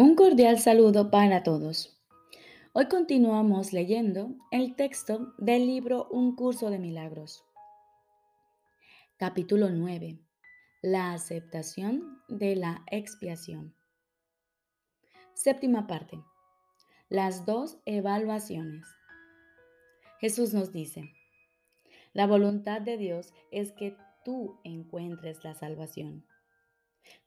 Un cordial saludo para todos. Hoy continuamos leyendo el texto del libro Un curso de milagros. Capítulo 9. La aceptación de la expiación. Séptima parte. Las dos evaluaciones. Jesús nos dice, la voluntad de Dios es que tú encuentres la salvación.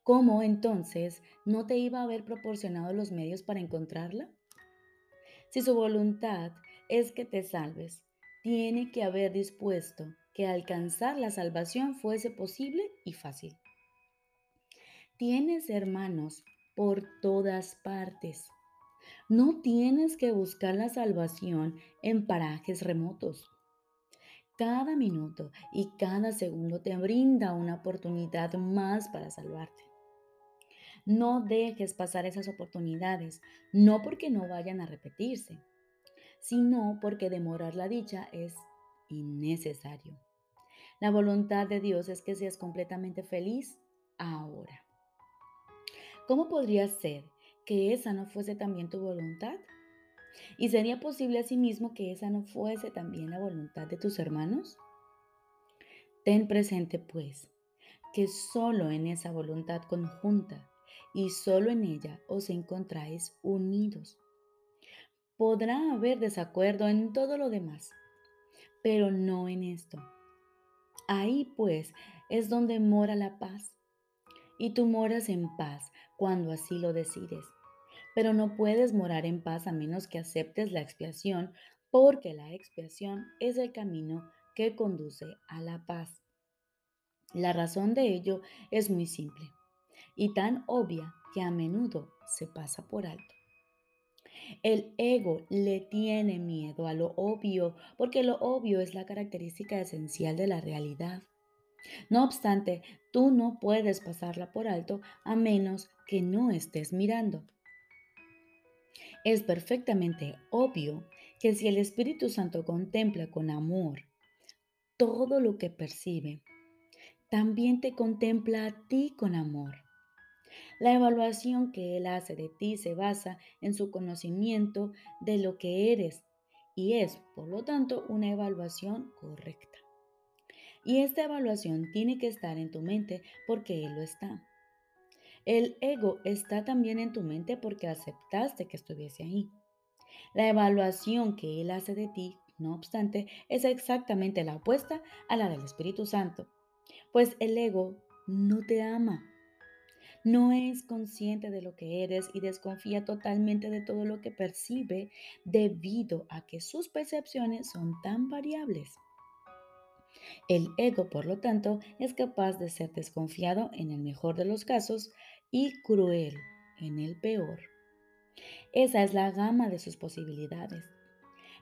¿Cómo entonces no te iba a haber proporcionado los medios para encontrarla? Si su voluntad es que te salves, tiene que haber dispuesto que alcanzar la salvación fuese posible y fácil. Tienes hermanos por todas partes. No tienes que buscar la salvación en parajes remotos. Cada minuto y cada segundo te brinda una oportunidad más para salvarte. No dejes pasar esas oportunidades, no porque no vayan a repetirse, sino porque demorar la dicha es innecesario. La voluntad de Dios es que seas completamente feliz ahora. ¿Cómo podría ser que esa no fuese también tu voluntad? ¿Y sería posible asimismo que esa no fuese también la voluntad de tus hermanos? Ten presente, pues, que solo en esa voluntad conjunta y solo en ella os encontráis unidos. Podrá haber desacuerdo en todo lo demás, pero no en esto. Ahí pues es donde mora la paz. Y tú moras en paz cuando así lo decides pero no puedes morar en paz a menos que aceptes la expiación, porque la expiación es el camino que conduce a la paz. La razón de ello es muy simple y tan obvia que a menudo se pasa por alto. El ego le tiene miedo a lo obvio porque lo obvio es la característica esencial de la realidad. No obstante, tú no puedes pasarla por alto a menos que no estés mirando. Es perfectamente obvio que si el Espíritu Santo contempla con amor todo lo que percibe, también te contempla a ti con amor. La evaluación que Él hace de ti se basa en su conocimiento de lo que eres y es, por lo tanto, una evaluación correcta. Y esta evaluación tiene que estar en tu mente porque Él lo está. El ego está también en tu mente porque aceptaste que estuviese ahí. La evaluación que Él hace de ti, no obstante, es exactamente la opuesta a la del Espíritu Santo, pues el ego no te ama. No es consciente de lo que eres y desconfía totalmente de todo lo que percibe debido a que sus percepciones son tan variables. El ego, por lo tanto, es capaz de ser desconfiado en el mejor de los casos y cruel en el peor. Esa es la gama de sus posibilidades.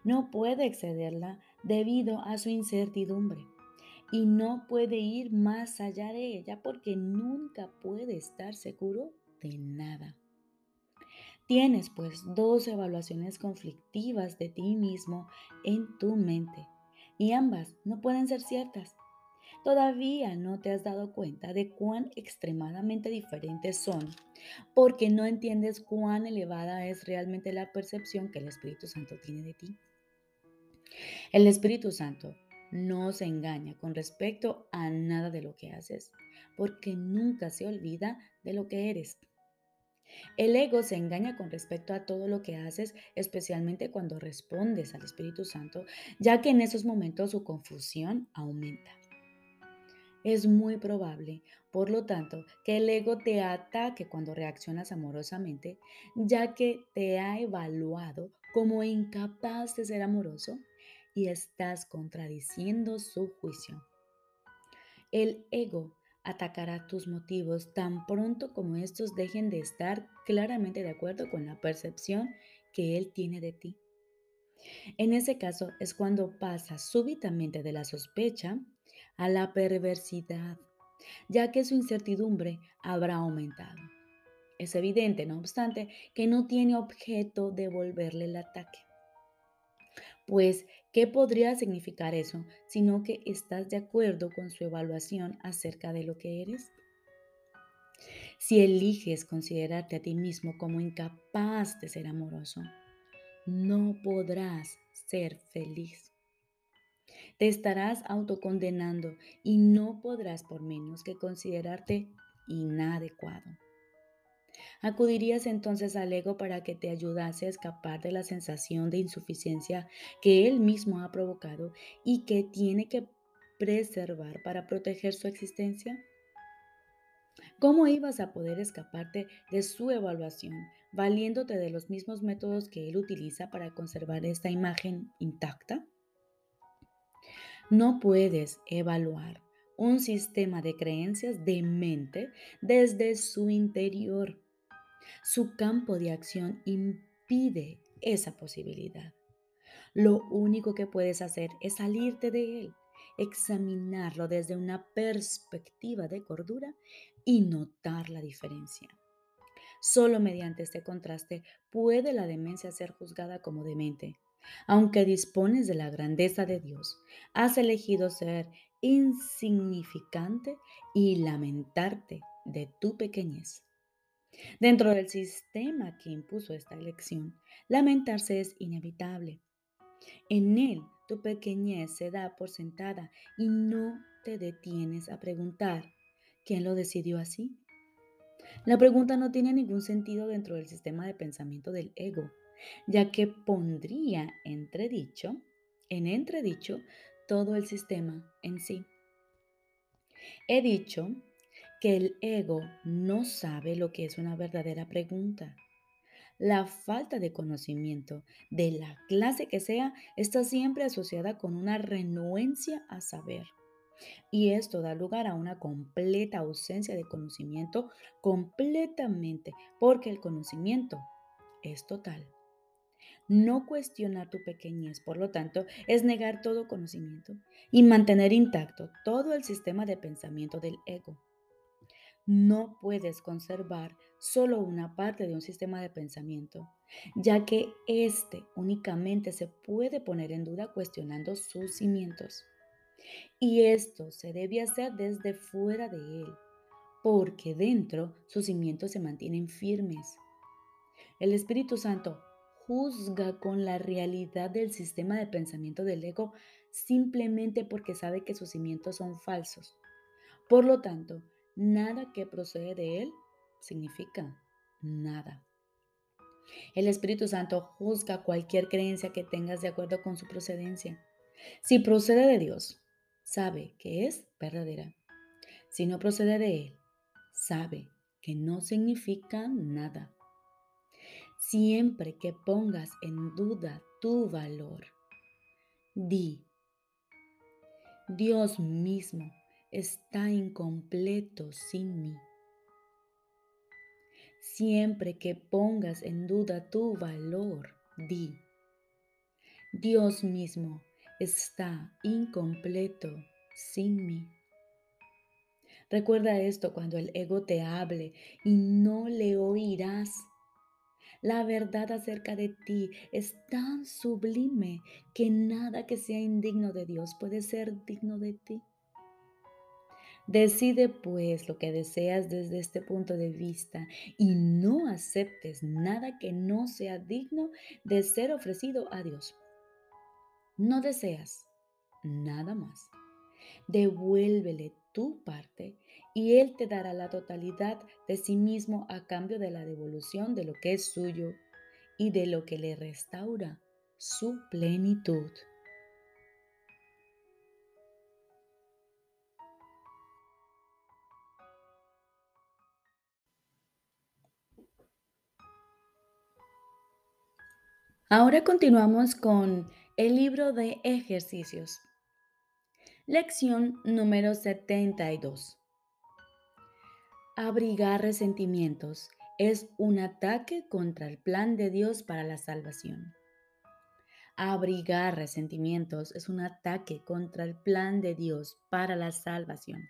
No puede excederla debido a su incertidumbre y no puede ir más allá de ella porque nunca puede estar seguro de nada. Tienes pues dos evaluaciones conflictivas de ti mismo en tu mente y ambas no pueden ser ciertas. Todavía no te has dado cuenta de cuán extremadamente diferentes son, porque no entiendes cuán elevada es realmente la percepción que el Espíritu Santo tiene de ti. El Espíritu Santo no se engaña con respecto a nada de lo que haces, porque nunca se olvida de lo que eres. El ego se engaña con respecto a todo lo que haces, especialmente cuando respondes al Espíritu Santo, ya que en esos momentos su confusión aumenta. Es muy probable, por lo tanto, que el ego te ataque cuando reaccionas amorosamente, ya que te ha evaluado como incapaz de ser amoroso y estás contradiciendo su juicio. El ego atacará tus motivos tan pronto como estos dejen de estar claramente de acuerdo con la percepción que él tiene de ti. En ese caso es cuando pasa súbitamente de la sospecha a la perversidad, ya que su incertidumbre habrá aumentado. Es evidente, no obstante, que no tiene objeto devolverle el ataque. Pues, ¿qué podría significar eso sino que estás de acuerdo con su evaluación acerca de lo que eres? Si eliges considerarte a ti mismo como incapaz de ser amoroso, no podrás ser feliz. Te estarás autocondenando y no podrás por menos que considerarte inadecuado. Acudirías entonces al ego para que te ayudase a escapar de la sensación de insuficiencia que él mismo ha provocado y que tiene que preservar para proteger su existencia. ¿Cómo ibas a poder escaparte de su evaluación valiéndote de los mismos métodos que él utiliza para conservar esta imagen intacta? No puedes evaluar un sistema de creencias de mente desde su interior. Su campo de acción impide esa posibilidad. Lo único que puedes hacer es salirte de él, examinarlo desde una perspectiva de cordura y notar la diferencia. Solo mediante este contraste puede la demencia ser juzgada como demente. Aunque dispones de la grandeza de Dios, has elegido ser insignificante y lamentarte de tu pequeñez. Dentro del sistema que impuso esta elección, lamentarse es inevitable. En él tu pequeñez se da por sentada y no te detienes a preguntar, ¿quién lo decidió así? La pregunta no tiene ningún sentido dentro del sistema de pensamiento del ego, ya que pondría entredicho, en entredicho todo el sistema en sí. He dicho que el ego no sabe lo que es una verdadera pregunta. La falta de conocimiento, de la clase que sea, está siempre asociada con una renuencia a saber. Y esto da lugar a una completa ausencia de conocimiento completamente, porque el conocimiento es total. No cuestionar tu pequeñez, por lo tanto, es negar todo conocimiento y mantener intacto todo el sistema de pensamiento del ego. No puedes conservar solo una parte de un sistema de pensamiento, ya que éste únicamente se puede poner en duda cuestionando sus cimientos. Y esto se debe hacer desde fuera de él, porque dentro sus cimientos se mantienen firmes. El Espíritu Santo juzga con la realidad del sistema de pensamiento del ego simplemente porque sabe que sus cimientos son falsos. Por lo tanto, nada que procede de él significa nada. El Espíritu Santo juzga cualquier creencia que tengas de acuerdo con su procedencia. Si procede de Dios, sabe que es verdadera. Si no procede de Él, sabe que no significa nada. Siempre que pongas en duda tu valor, di, Dios mismo está incompleto sin mí. Siempre que pongas en duda tu valor, di, Dios mismo está incompleto sin mí. Recuerda esto cuando el ego te hable y no le oirás. La verdad acerca de ti es tan sublime que nada que sea indigno de Dios puede ser digno de ti. Decide pues lo que deseas desde este punto de vista y no aceptes nada que no sea digno de ser ofrecido a Dios. No deseas nada más. Devuélvele tu parte y Él te dará la totalidad de sí mismo a cambio de la devolución de lo que es suyo y de lo que le restaura su plenitud. Ahora continuamos con el libro de ejercicios. Lección número 72. Abrigar resentimientos es un ataque contra el plan de Dios para la salvación. Abrigar resentimientos es un ataque contra el plan de Dios para la salvación.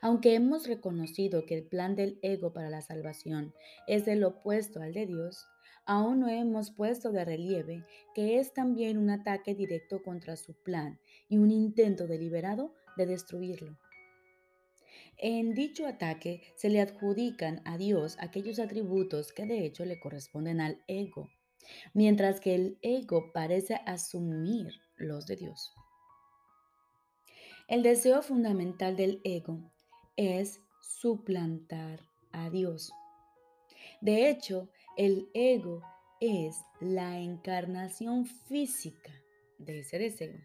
Aunque hemos reconocido que el plan del ego para la salvación es el opuesto al de Dios, aún no hemos puesto de relieve que es también un ataque directo contra su plan y un intento deliberado de destruirlo. En dicho ataque se le adjudican a Dios aquellos atributos que de hecho le corresponden al ego, mientras que el ego parece asumir los de Dios. El deseo fundamental del ego es suplantar a Dios. De hecho, el ego es la encarnación física de ese deseo.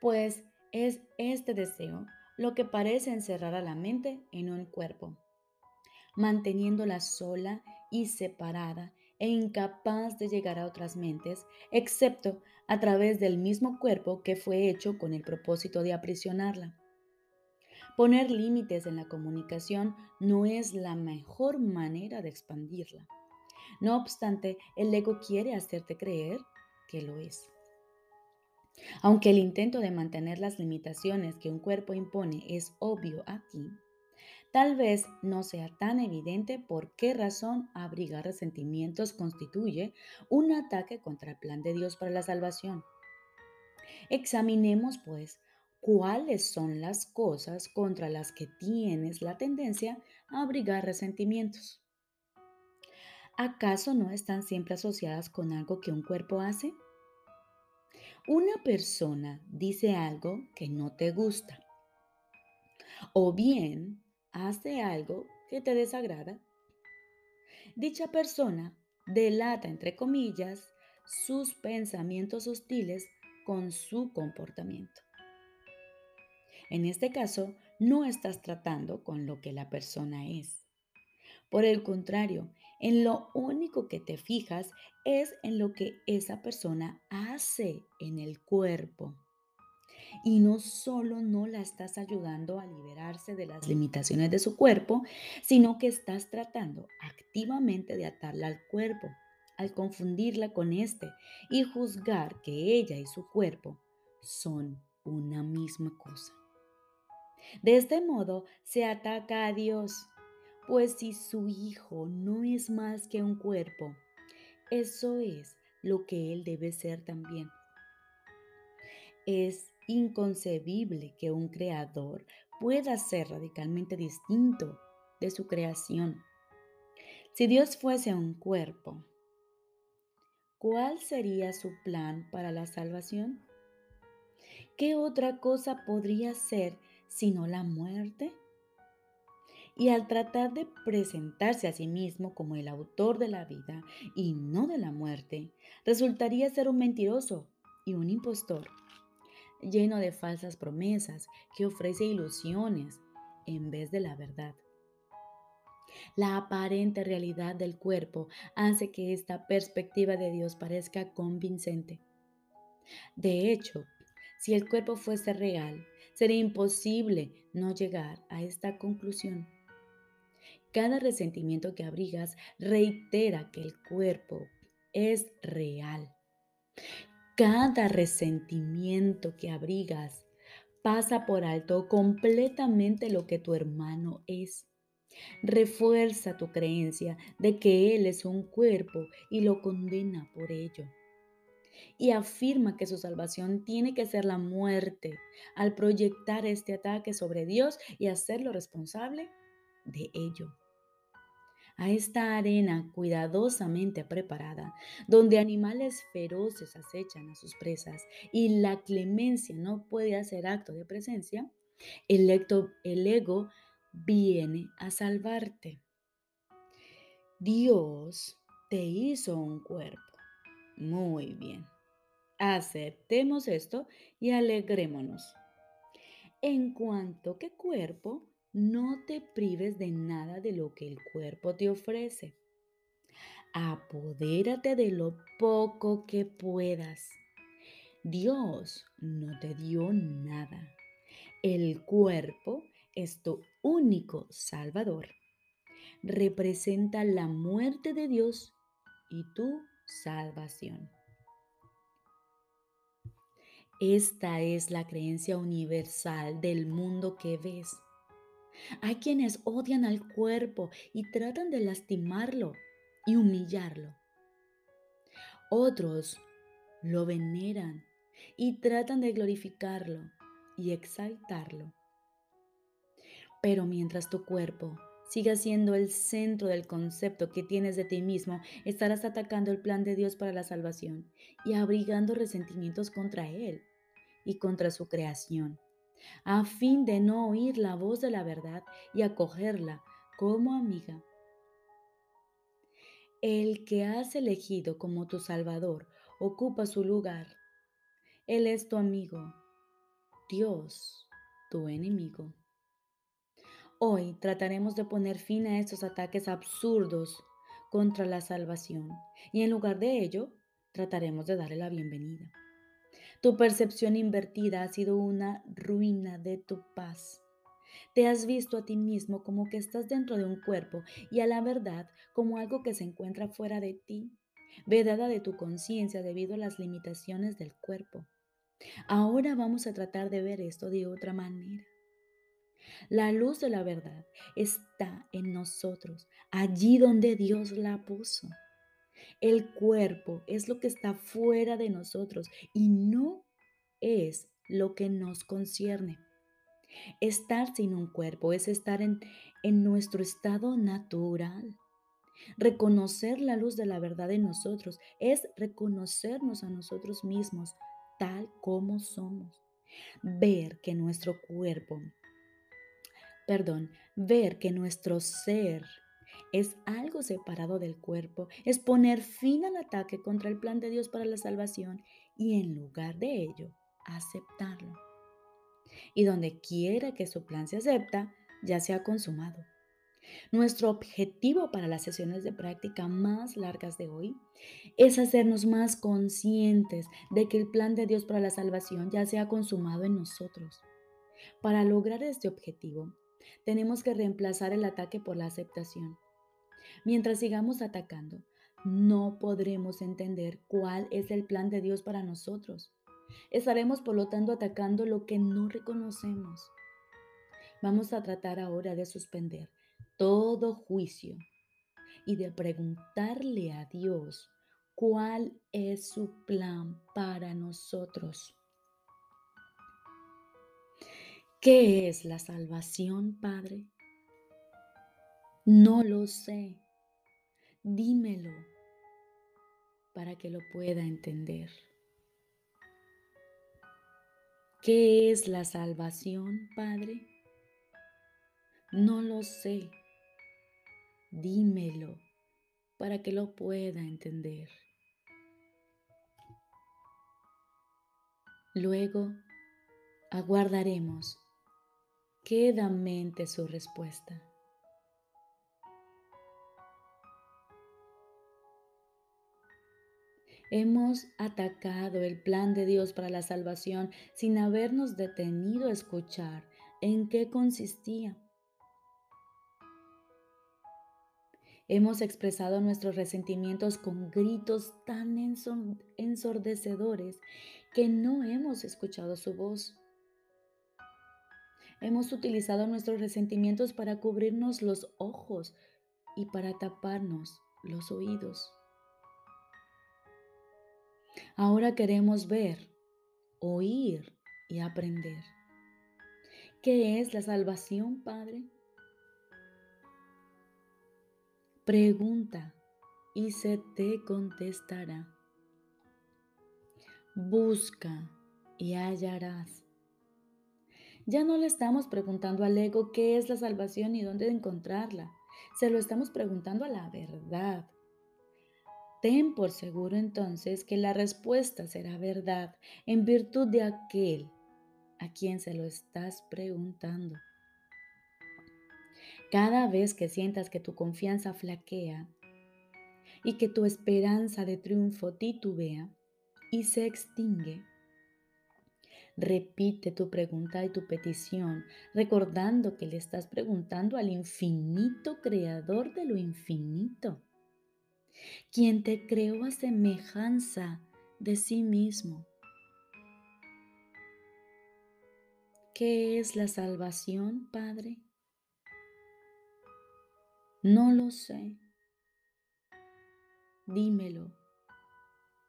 Pues es este deseo lo que parece encerrar a la mente en un cuerpo, manteniéndola sola y separada e incapaz de llegar a otras mentes, excepto a través del mismo cuerpo que fue hecho con el propósito de aprisionarla. Poner límites en la comunicación no es la mejor manera de expandirla. No obstante, el ego quiere hacerte creer que lo es. Aunque el intento de mantener las limitaciones que un cuerpo impone es obvio aquí, tal vez no sea tan evidente por qué razón abrigar resentimientos constituye un ataque contra el plan de Dios para la salvación. Examinemos, pues, cuáles son las cosas contra las que tienes la tendencia a abrigar resentimientos. ¿Acaso no están siempre asociadas con algo que un cuerpo hace? una persona dice algo que no te gusta o bien hace algo que te desagrada, dicha persona delata, entre comillas, sus pensamientos hostiles con su comportamiento. En este caso, no estás tratando con lo que la persona es. Por el contrario, en lo único que te fijas es en lo que esa persona hace en el cuerpo. Y no solo no la estás ayudando a liberarse de las limitaciones de su cuerpo, sino que estás tratando activamente de atarla al cuerpo, al confundirla con este y juzgar que ella y su cuerpo son una misma cosa. De este modo se ataca a Dios pues si su hijo no es más que un cuerpo, eso es lo que él debe ser también. Es inconcebible que un creador pueda ser radicalmente distinto de su creación. Si Dios fuese un cuerpo, ¿cuál sería su plan para la salvación? ¿Qué otra cosa podría ser sino la muerte? y al tratar de presentarse a sí mismo como el autor de la vida y no de la muerte, resultaría ser un mentiroso y un impostor, lleno de falsas promesas que ofrece ilusiones en vez de la verdad. La aparente realidad del cuerpo hace que esta perspectiva de Dios parezca convincente. De hecho, si el cuerpo fuese real, sería imposible no llegar a esta conclusión. Cada resentimiento que abrigas reitera que el cuerpo es real. Cada resentimiento que abrigas pasa por alto completamente lo que tu hermano es. Refuerza tu creencia de que él es un cuerpo y lo condena por ello. Y afirma que su salvación tiene que ser la muerte al proyectar este ataque sobre Dios y hacerlo responsable de ello a esta arena cuidadosamente preparada, donde animales feroces acechan a sus presas y la clemencia no puede hacer acto de presencia, el, el ego viene a salvarte. Dios te hizo un cuerpo. Muy bien. Aceptemos esto y alegrémonos. En cuanto que cuerpo, no te prives de nada de lo que el cuerpo te ofrece. Apodérate de lo poco que puedas. Dios no te dio nada. El cuerpo es tu único salvador. Representa la muerte de Dios y tu salvación. Esta es la creencia universal del mundo que ves hay quienes odian al cuerpo y tratan de lastimarlo y humillarlo. Otros lo veneran y tratan de glorificarlo y exaltarlo. Pero mientras tu cuerpo siga siendo el centro del concepto que tienes de ti mismo, estarás atacando el plan de Dios para la salvación y abrigando resentimientos contra Él y contra su creación, a fin de no oír la voz de la verdad y acogerla como amiga. El que has elegido como tu Salvador ocupa su lugar. Él es tu amigo, Dios, tu enemigo. Hoy trataremos de poner fin a estos ataques absurdos contra la salvación y en lugar de ello trataremos de darle la bienvenida. Tu percepción invertida ha sido una ruina de tu paz. Te has visto a ti mismo como que estás dentro de un cuerpo y a la verdad como algo que se encuentra fuera de ti, vedada de tu conciencia debido a las limitaciones del cuerpo. Ahora vamos a tratar de ver esto de otra manera. La luz de la verdad está en nosotros, allí donde Dios la puso. El cuerpo es lo que está fuera de nosotros y no es lo que nos concierne. Estar sin un cuerpo es estar en, nuestro estado natural. Reconocer la luz de la verdad en nosotros es reconocernos a nosotros mismos tal como somos. Ver que nuestro cuerpo perdón, ver que nuestro ser es algo separado del cuerpo, es poner fin al ataque contra el plan de Dios para la salvación y en lugar de ello, aceptarlo. Y donde quiera que su plan se acepta, ya se ha consumado. Nuestro objetivo para las sesiones de práctica más largas de hoy es hacernos más conscientes de que el plan de Dios para la salvación ya se ha consumado en nosotros. Para lograr este objetivo, tenemos que reemplazar el ataque por la aceptación. Mientras sigamos atacando, no podremos entender cuál es el plan de Dios para nosotros. Estaremos por lo tanto atacando lo que no reconocemos. Vamos a tratar ahora de suspender todo juicio y de preguntarle a Dios cuál es su plan para nosotros. ¿Qué es la salvación, Padre? No lo sé. Dímelo para que lo pueda entender. ¿Qué es la salvación, Padre? No lo sé. Dímelo para que lo pueda entender. Luego aguardaremos Queda mente su respuesta. Hemos atacado el plan de Dios para la salvación sin habernos detenido a escuchar en qué consistía. Hemos expresado nuestros resentimientos con gritos tan ensordecedores que no hemos escuchado su voz. Hemos utilizado nuestros resentimientos para cubrirnos los ojos y para taparnos los oídos. Ahora queremos ver, oír y aprender. ¿Qué es la salvación, Padre? Pregunta y se te contestará. Busca y hallarás. Ya no le estamos preguntando al ego qué es la salvación y dónde encontrarla. Se lo estamos preguntando a la verdad. Ten por seguro entonces que la respuesta será verdad en virtud de aquel a quien se lo estás preguntando. Cada vez que sientas que tu confianza flaquea y que tu esperanza de triunfo titubea y se extingue, Repite tu pregunta y tu petición, recordando que le estás preguntando al infinito creador de lo infinito, quien te creó a semejanza de sí mismo. ¿Qué es la salvación, Padre? No lo sé. Dímelo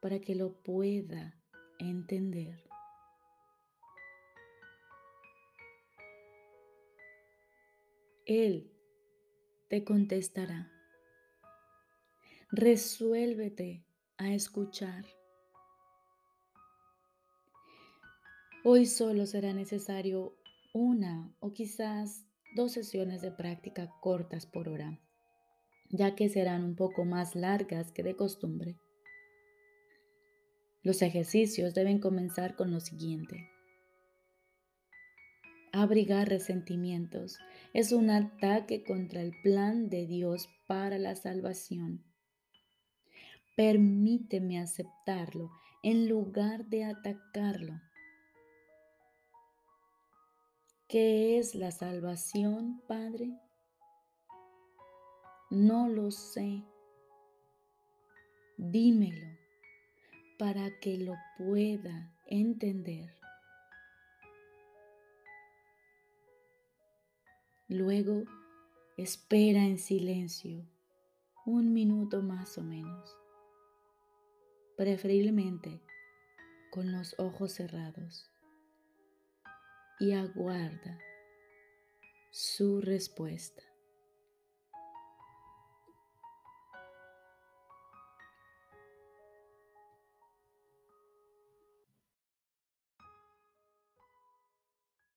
para que lo pueda entender. Él te contestará. Resuélvete a escuchar. Hoy solo será necesario una o quizás dos sesiones de práctica cortas por hora, ya que serán un poco más largas que de costumbre. Los ejercicios deben comenzar con lo siguiente. Abrigar resentimientos es un ataque contra el plan de Dios para la salvación. Permíteme aceptarlo en lugar de atacarlo. ¿Qué es la salvación, Padre? No lo sé. Dímelo para que lo pueda entender. Luego, espera en silencio un minuto más o menos preferiblemente con los ojos cerrados, y aguarda su respuesta.